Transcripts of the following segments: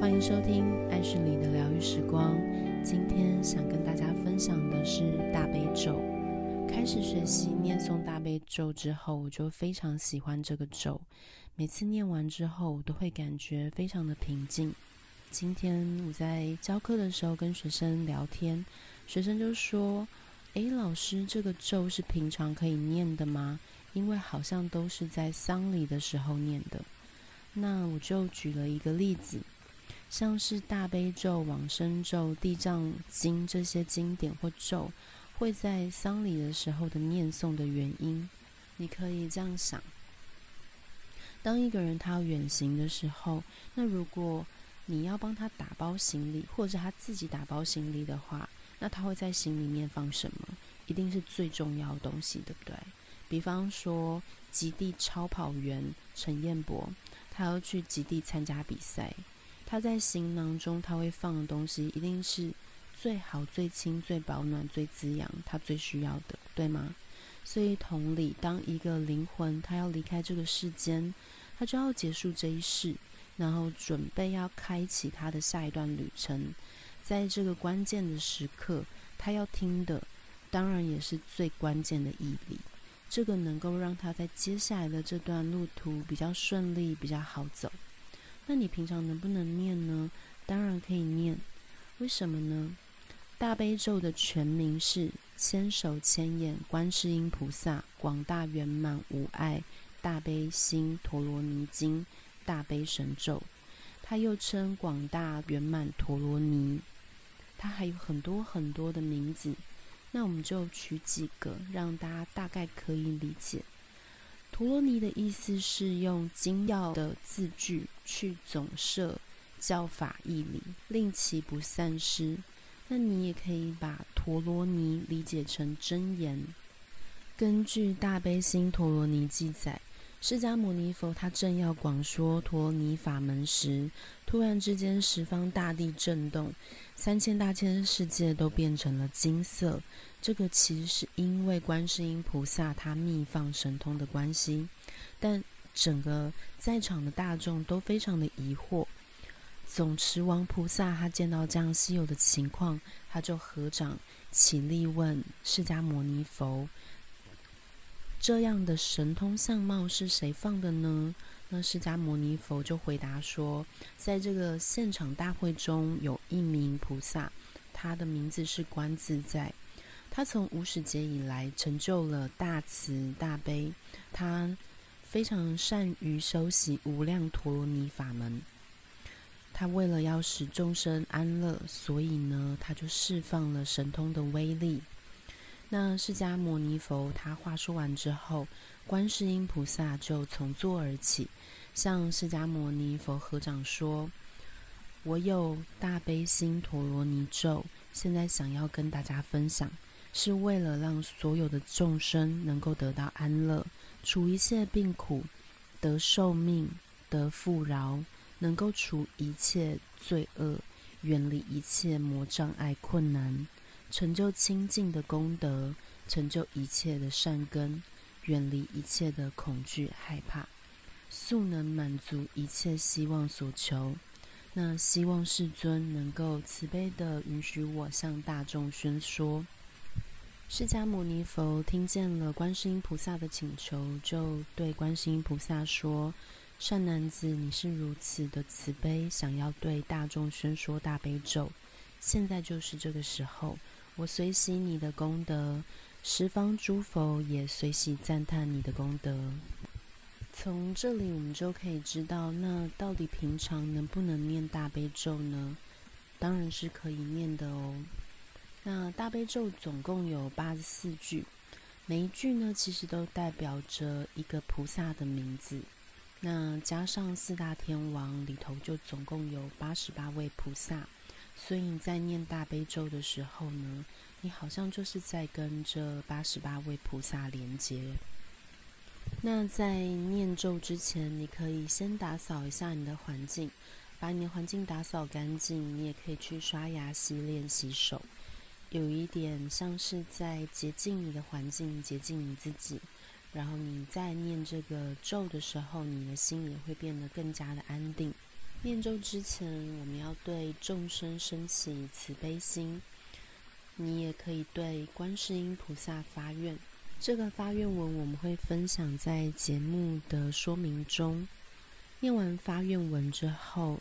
欢迎收听爱是你的疗愈时光。今天想跟大家分享的是大悲咒。开始学习念诵大悲咒之后，我就非常喜欢这个咒。每次念完之后，我都会感觉非常的平静。今天我在教课的时候跟学生聊天，学生就说：“诶，老师，这个咒是平常可以念的吗？因为好像都是在丧礼的时候念的。”那我就举了一个例子，像是大悲咒、往生咒、地藏经这些经典或咒，会在丧礼的时候的念诵的原因，你可以这样想：当一个人他要远行的时候，那如果你要帮他打包行李，或者他自己打包行李的话，那他会在行里面放什么？一定是最重要的东西，对不对？比方说，极地超跑员陈彦博。他要去极地参加比赛，他在行囊中他会放的东西一定是最好、最轻、最保暖、最滋养，他最需要的，对吗？所以同理，当一个灵魂他要离开这个世间，他就要结束这一世，然后准备要开启他的下一段旅程，在这个关键的时刻，他要听的当然也是最关键的义理。这个能够让他在接下来的这段路途比较顺利，比较好走。那你平常能不能念呢？当然可以念。为什么呢？大悲咒的全名是千手千眼观世音菩萨广大圆满无碍大悲心陀罗尼经大悲神咒，它又称广大圆满陀罗尼，它还有很多很多的名字。那我们就取几个，让大家大概可以理解。陀罗尼的意思是用精要的字句去总摄教法义理，令其不散失。那你也可以把陀罗尼理解成真言。根据《大悲心陀罗尼》记载。释迦牟尼佛他正要广说陀尼法门时，突然之间十方大地震动，三千大千世界都变成了金色。这个其实是因为观世音菩萨他密放神通的关系，但整个在场的大众都非常的疑惑。总持王菩萨他见到这样稀有的情况，他就合掌起立问释迦牟尼佛。这样的神通相貌是谁放的呢？那释迦牟尼佛就回答说，在这个现场大会中有一名菩萨，他的名字是观自在，他从无始劫以来成就了大慈大悲，他非常善于修习无量陀罗尼法门，他为了要使众生安乐，所以呢，他就释放了神通的威力。那释迦牟尼佛他话说完之后，观世音菩萨就从座而起，向释迦牟尼佛合掌说：“我有大悲心陀罗尼咒，现在想要跟大家分享，是为了让所有的众生能够得到安乐，除一切病苦，得寿命，得富饶，能够除一切罪恶，远离一切魔障碍困难。”成就清净的功德，成就一切的善根，远离一切的恐惧害怕，速能满足一切希望所求。那希望世尊能够慈悲地允许我向大众宣说。释迦牟尼佛听见了观世音菩萨的请求，就对观世音菩萨说：“善男子，你是如此的慈悲，想要对大众宣说大悲咒，现在就是这个时候。”我随喜你的功德，十方诸佛也随喜赞叹你的功德。从这里我们就可以知道，那到底平常能不能念大悲咒呢？当然是可以念的哦。那大悲咒总共有八十四句，每一句呢，其实都代表着一个菩萨的名字。那加上四大天王里头，就总共有八十八位菩萨。所以你在念大悲咒的时候呢，你好像就是在跟这八十八位菩萨连接。那在念咒之前，你可以先打扫一下你的环境，把你的环境打扫干净。你也可以去刷牙、洗脸、洗手，有一点像是在洁净你的环境，洁净你自己。然后你在念这个咒的时候，你的心也会变得更加的安定。念咒之前，我们要对众生升起慈悲心。你也可以对观世音菩萨发愿。这个发愿文我们会分享在节目的说明中。念完发愿文之后，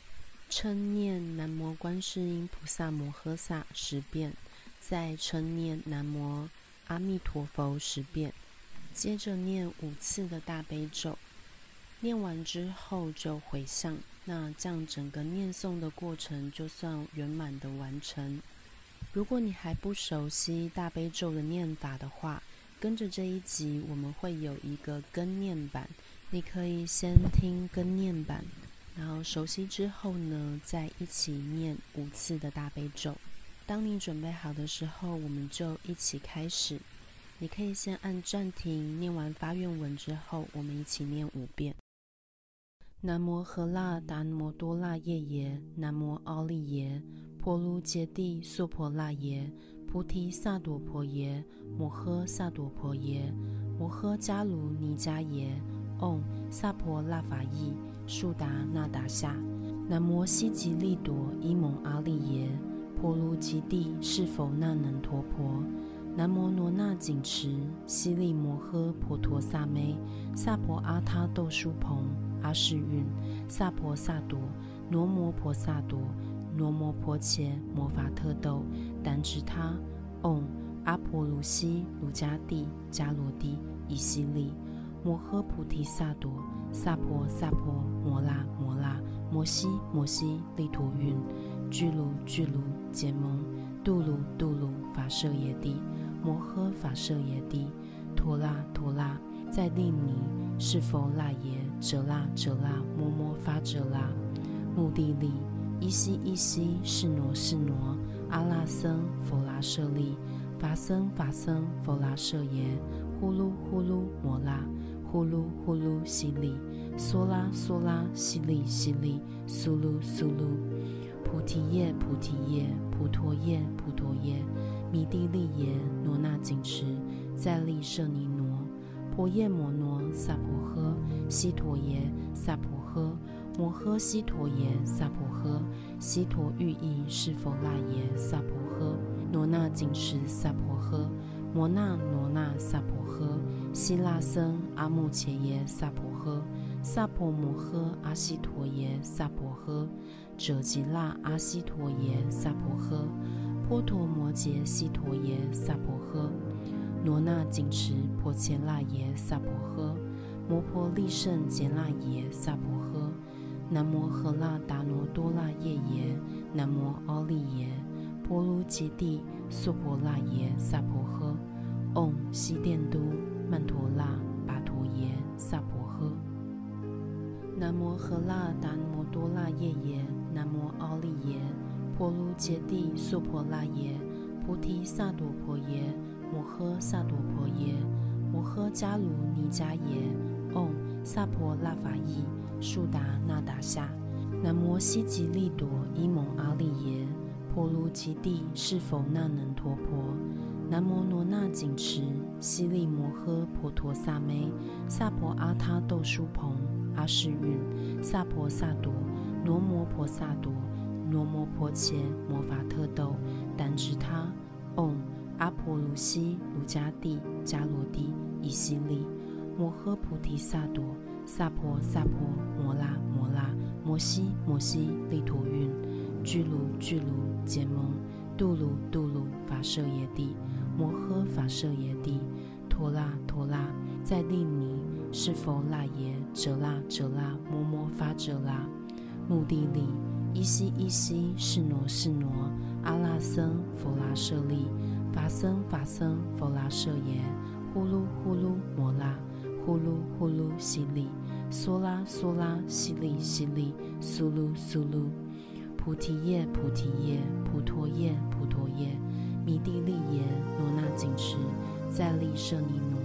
称念南无观世音菩萨摩诃萨十遍，再称念南无阿弥陀佛十遍，接着念五次的大悲咒。念完之后就回向，那这样整个念诵的过程就算圆满的完成。如果你还不熟悉大悲咒的念法的话，跟着这一集我们会有一个跟念版，你可以先听跟念版，然后熟悉之后呢，再一起念五次的大悲咒。当你准备好的时候，我们就一起开始。你可以先按暂停，念完发愿文之后，我们一起念五遍。南摩喝那达摩多拉夜耶，南摩奥利耶，婆卢揭帝娑婆那耶，菩提萨埵婆耶，摩诃萨埵婆耶，摩诃迦卢尼迦耶，唵萨婆那法义，速达那达夏，南摩悉吉利朵伊蒙阿利耶，婆卢揭帝释佛那能陀婆，南摩罗那紧持悉利摩诃婆陀萨妹，萨婆阿他豆殊蓬。阿世蕴，萨婆萨多，罗摩婆萨多，罗摩婆伽，摩伐特豆，怛侄他，唵阿婆卢悉卢迦帝，迦罗帝，夷西利，摩诃菩提萨多，萨婆萨婆，摩那摩那，摩悉摩悉，利陀蕴，俱卢俱卢，羯蒙，度卢度卢，伐舍耶帝，摩诃伐舍耶帝，陀拉陀拉在利尼，是佛那耶。折啦折啦，摩摩发折啦，目的利，依悉依悉，示挪是挪，阿拉僧佛拉舍利，法僧法僧佛拉舍耶，呼噜呼噜摩拉，呼噜呼噜西利，娑拉娑拉西利西利，苏噜苏噜，菩提叶菩提叶，菩陀叶菩陀叶，弥帝利耶，罗那紧持，再利舍尼挪。婆夜摩挪萨婆诃，悉陀耶萨婆诃，摩诃悉陀耶萨婆诃，悉陀喻意释佛那耶萨婆诃，罗那紧持萨婆诃，摩那罗那萨婆诃，悉那僧阿目伽耶萨婆诃，萨婆摩诃阿悉陀耶萨婆诃，者吉那阿悉陀耶萨婆诃，波陀摩羯悉陀耶萨婆诃。罗那紧持婆伽那耶萨婆诃，摩婆利胜羯那耶萨婆诃，南摩诃那达摩多那夜耶，南摩奥利耶，婆卢揭帝娑婆那耶萨婆诃，唵悉殿都曼陀那跋陀耶萨婆诃，南摩诃那达摩多那夜耶，南摩奥利耶，婆卢揭帝娑婆那耶，菩提萨埵婆耶。摩诃萨埵婆耶，摩诃迦卢尼迦耶，唵萨婆那法义，速达那达夏，南摩悉吉利朵伊蒙阿利耶，婆卢吉帝是佛那能陀婆，南摩罗那紧持悉利摩诃婆陀萨妹，萨婆阿他豆殊蓬，阿世蕴，萨婆萨多，罗摩婆萨多，罗摩婆伽，摩伐特豆，怛侄他，唵。阿婆卢悉卢迦帝，迦罗帝，夷西利，摩诃菩提萨埵，萨婆萨婆，摩拉摩拉，摩悉摩悉，利陀蕴，俱卢俱卢，羯蒙，度卢度卢，法舍耶帝，摩诃法舍耶帝，陀拉陀拉，再利尼，是佛那耶，遮那遮那，摩摩发遮那，目的利，依悉依悉，是挪是挪，阿那僧佛拉舍利。法僧法僧佛拉舍耶，呼噜呼噜摩，呼噜呼噜悉利，嗦拉嗦拉悉利悉利，苏噜苏噜，菩提叶菩提叶，菩陀叶菩陀叶，弥帝利耶，罗那紧持，再利舍尼挪，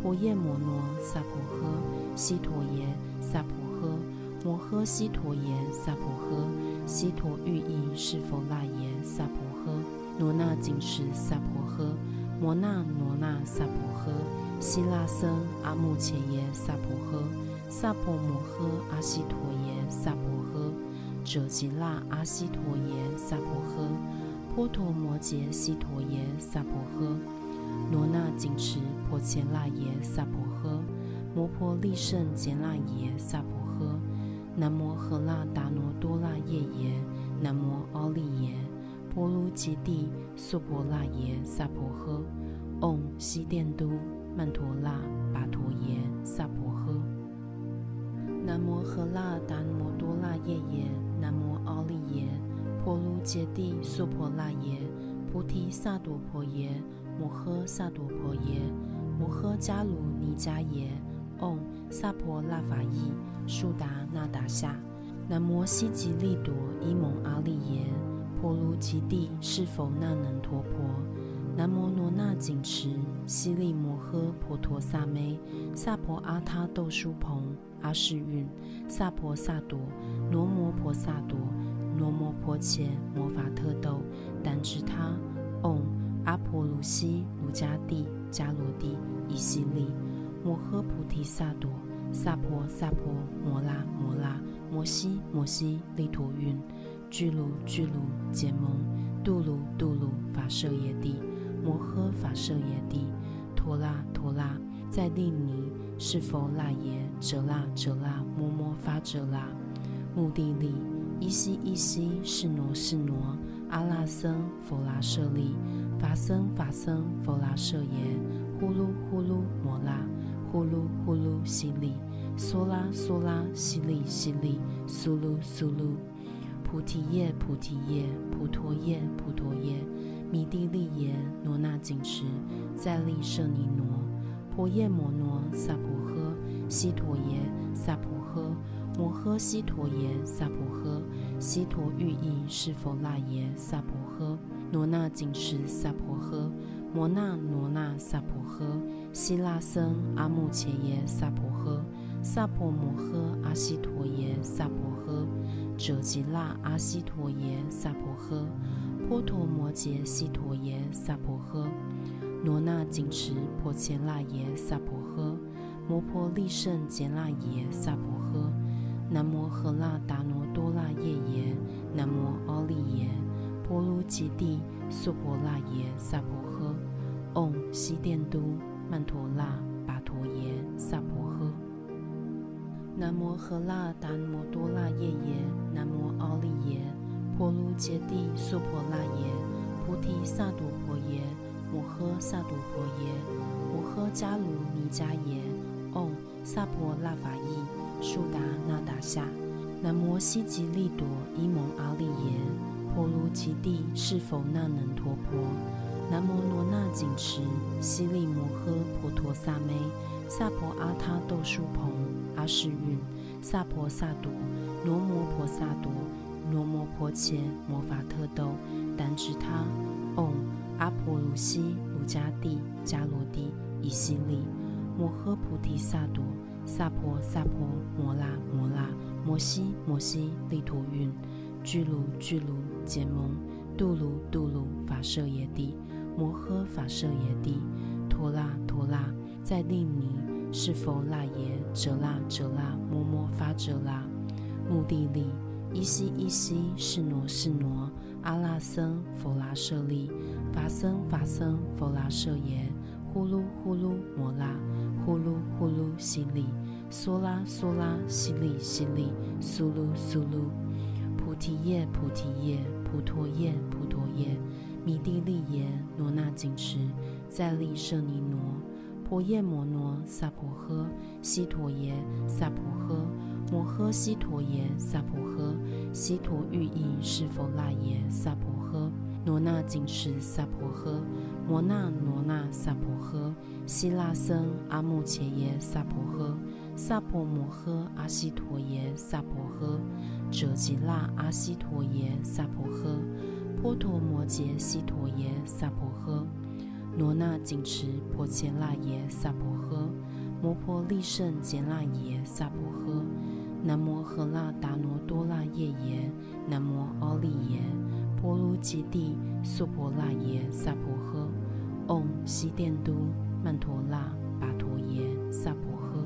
婆夜摩挪萨婆诃，悉陀耶萨婆诃，摩诃悉陀耶萨婆诃，悉陀喻意是佛那耶萨婆诃。罗那紧持萨婆诃，摩那罗那萨婆诃，悉那僧阿目伽耶萨婆诃，萨婆摩诃阿悉陀耶萨婆诃，者吉那阿悉陀耶萨婆诃，波陀摩羯悉陀耶萨婆诃，罗那紧持婆伽那耶萨婆诃，摩婆利胜羯那耶萨婆诃，南摩诃那达罗多那夜耶，南摩奥利耶，波卢揭帝娑婆那耶萨婆诃，唵悉殿都。曼陀拉跋陀耶萨婆诃，南摩喝那达摩多拉耶耶，南摩奥利耶，婆卢揭帝娑婆那耶，菩提萨埵婆耶，摩诃萨埵婆耶，摩诃迦卢尼迦耶，唵萨婆拉法伊，速达那达夏，南摩悉吉利多伊蒙阿利耶，婆卢揭帝是否那能陀婆。南摩罗那紧持悉利摩诃婆陀萨咩，萨婆阿他豆殊掤，阿世蕴，萨婆萨朵，罗摩婆萨朵，罗摩婆伽，摩伐特豆，怛侄他，唵阿婆卢悉卢迦帝迦罗帝夷悉利，摩诃菩提萨多，萨婆萨婆摩拉摩拉。摩悉摩悉利陀蕴，俱卢俱卢羯蒙，度卢度卢伐舍耶帝。摩诃法舍耶帝，陀那陀那，在利尼，是佛那耶，遮那遮那，摩摩发遮那，目的利，依悉依悉，是挪是挪，阿那僧佛拉舍利，法僧法僧佛拉舍耶，呼噜呼噜摩拉，呼噜呼噜悉利，娑拉娑拉悉利悉利，苏噜苏噜，菩提叶菩提叶，菩陀叶菩陀叶。弥帝利耶，罗那紧持，在利舍尼挪，婆耶摩挪，萨婆诃，悉陀耶，萨婆诃，摩诃悉陀耶，萨婆诃，悉陀喻意是否那耶，萨婆诃，罗那紧持，萨婆诃，摩那罗那萨婆诃，悉那僧阿穆伽耶，萨婆诃，萨婆摩诃阿悉陀耶，萨婆诃，者吉那阿悉陀耶，萨婆诃。波陀摩羯悉陀耶萨婆诃，罗那紧持婆伽那耶萨婆诃，摩婆利胜羯那耶萨婆诃，南摩诃那达罗多那耶耶，南摩奥利耶，波卢揭帝娑婆那耶萨婆诃，唵悉殿都曼陀那跋陀耶萨婆诃，南摩诃那达摩多那耶耶，南摩奥利耶。婆卢揭帝娑婆那耶，菩提萨埵婆耶，摩诃萨埵婆耶，摩诃迦卢尼迦耶，唵萨婆拉法翼，速达那达夏，南摩悉吉利朵伊蒙阿利耶，婆卢揭帝是否那能陀婆，南摩罗那紧持悉利摩诃婆陀萨咩，萨婆阿他豆殊掤，阿世蕴，萨婆萨埵，罗摩婆萨埵。罗摩婆伽，摩法特豆，怛侄他，唵阿婆卢西卢迦帝迦罗帝夷悉利，摩诃菩提萨埵，萨婆萨婆摩那摩那摩西摩西利陀蕴，俱卢俱卢羯蒙，度卢度卢法舍耶帝，摩诃法舍耶帝，陀那陀那，在利尼，是佛那耶，遮那遮那，摩摩发遮那，目的利。依悉依悉，是挪是挪，阿拉僧佛拉舍利，法僧法僧佛拉舍耶，呼噜呼噜摩那，呼噜呼噜悉利，娑拉娑拉悉利悉利，苏噜苏噜，菩提叶菩提叶，菩陀叶菩陀叶，弥帝利耶，罗那紧持，在利舍尼挪，婆夜摩挪，萨婆诃，悉陀耶，萨婆诃。摩诃悉陀耶萨婆诃，悉陀喻意是佛那耶萨婆诃，罗那紧持萨婆诃，摩那罗那萨婆诃，悉那僧阿穆切耶萨婆诃，萨婆摩诃阿悉陀耶萨婆诃，者吉那阿悉陀耶萨婆诃，波陀摩羯悉陀耶萨婆诃，罗那紧持婆伽那耶萨婆诃，摩婆利胜羯那耶萨婆诃。南摩喝那达罗多那夜耶，南摩奥利耶，波卢揭帝娑婆那耶萨婆诃，唵悉殿都曼陀那跋陀耶萨婆诃。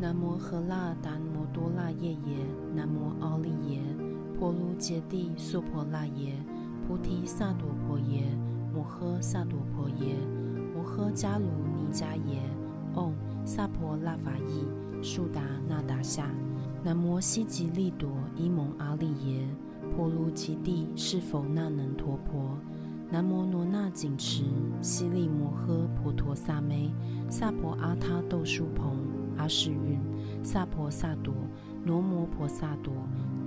南摩喝那达摩多那夜耶，南摩奥利耶，婆卢揭帝娑婆那耶，菩提萨埵婆耶，摩诃萨埵婆耶，摩诃迦卢尼迦耶，唵，萨婆那法伊，速达那达夏，南摩悉吉利朵伊蒙阿利耶，婆卢吉帝是否那能陀婆。南摩罗那紧持悉利摩诃婆陀萨妹，萨婆阿他豆树蓬阿世蕴，萨婆萨朵罗摩婆萨朵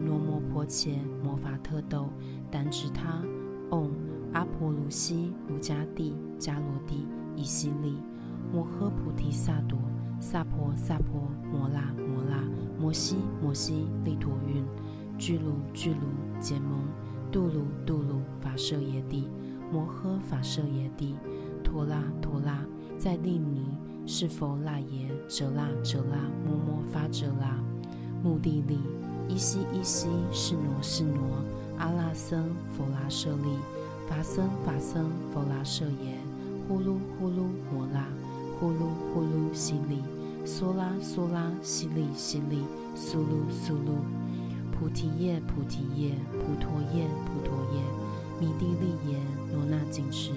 罗摩婆伽摩法特豆怛侄他，唵阿婆卢悉卢迦帝迦罗帝夷悉利摩诃菩提萨朵萨婆萨婆摩那摩那摩西摩西利陀蕴，俱卢俱卢结蒙度卢度卢法舍耶帝。摩诃法舍耶帝，陀拉陀拉，在利尼，是佛那耶，哲那哲那，摩摩发遮那，目的利，依西依西，是挪是挪，阿拉僧佛拉舍利，法僧法僧佛拉舍耶，呼噜呼噜摩那，呼噜呼噜悉利，嗦拉嗦拉悉利悉利，苏噜苏噜，菩提叶菩提叶，菩陀叶菩陀叶。弥帝利耶，罗那紧持，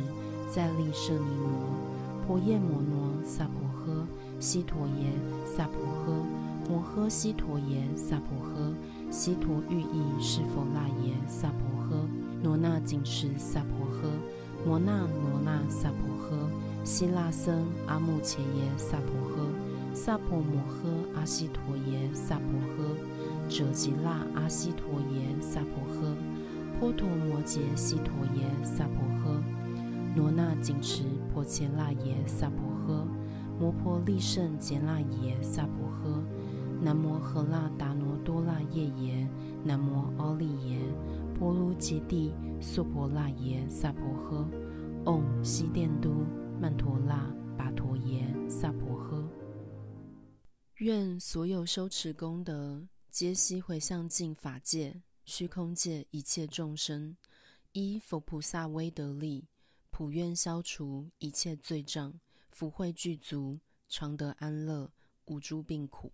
在利舍尼罗，婆夜摩罗，萨婆诃，悉陀耶，萨婆诃，摩诃悉陀耶，萨婆诃，悉陀喻意释佛那耶，萨婆诃，罗那紧持，萨婆诃，摩那罗那，萨婆诃，悉那僧阿穆切耶，萨婆诃，萨婆摩诃阿悉陀耶，萨婆诃，者吉那阿悉陀耶，萨婆诃。波陀摩羯悉陀耶，萨婆诃，罗那紧持婆伽那耶，萨婆诃，摩婆利胜羯那耶，萨婆诃，南摩诃那达罗多那夜耶，南摩奥利耶，婆卢揭帝娑婆那耶，萨婆诃，唵，悉殿都。曼陀拉巴陀耶，萨婆诃。愿所有修持功德，皆悉回向净法界。虚空界一切众生，依佛菩萨威德力，普愿消除一切罪障，福慧具足，常得安乐，无诸病苦。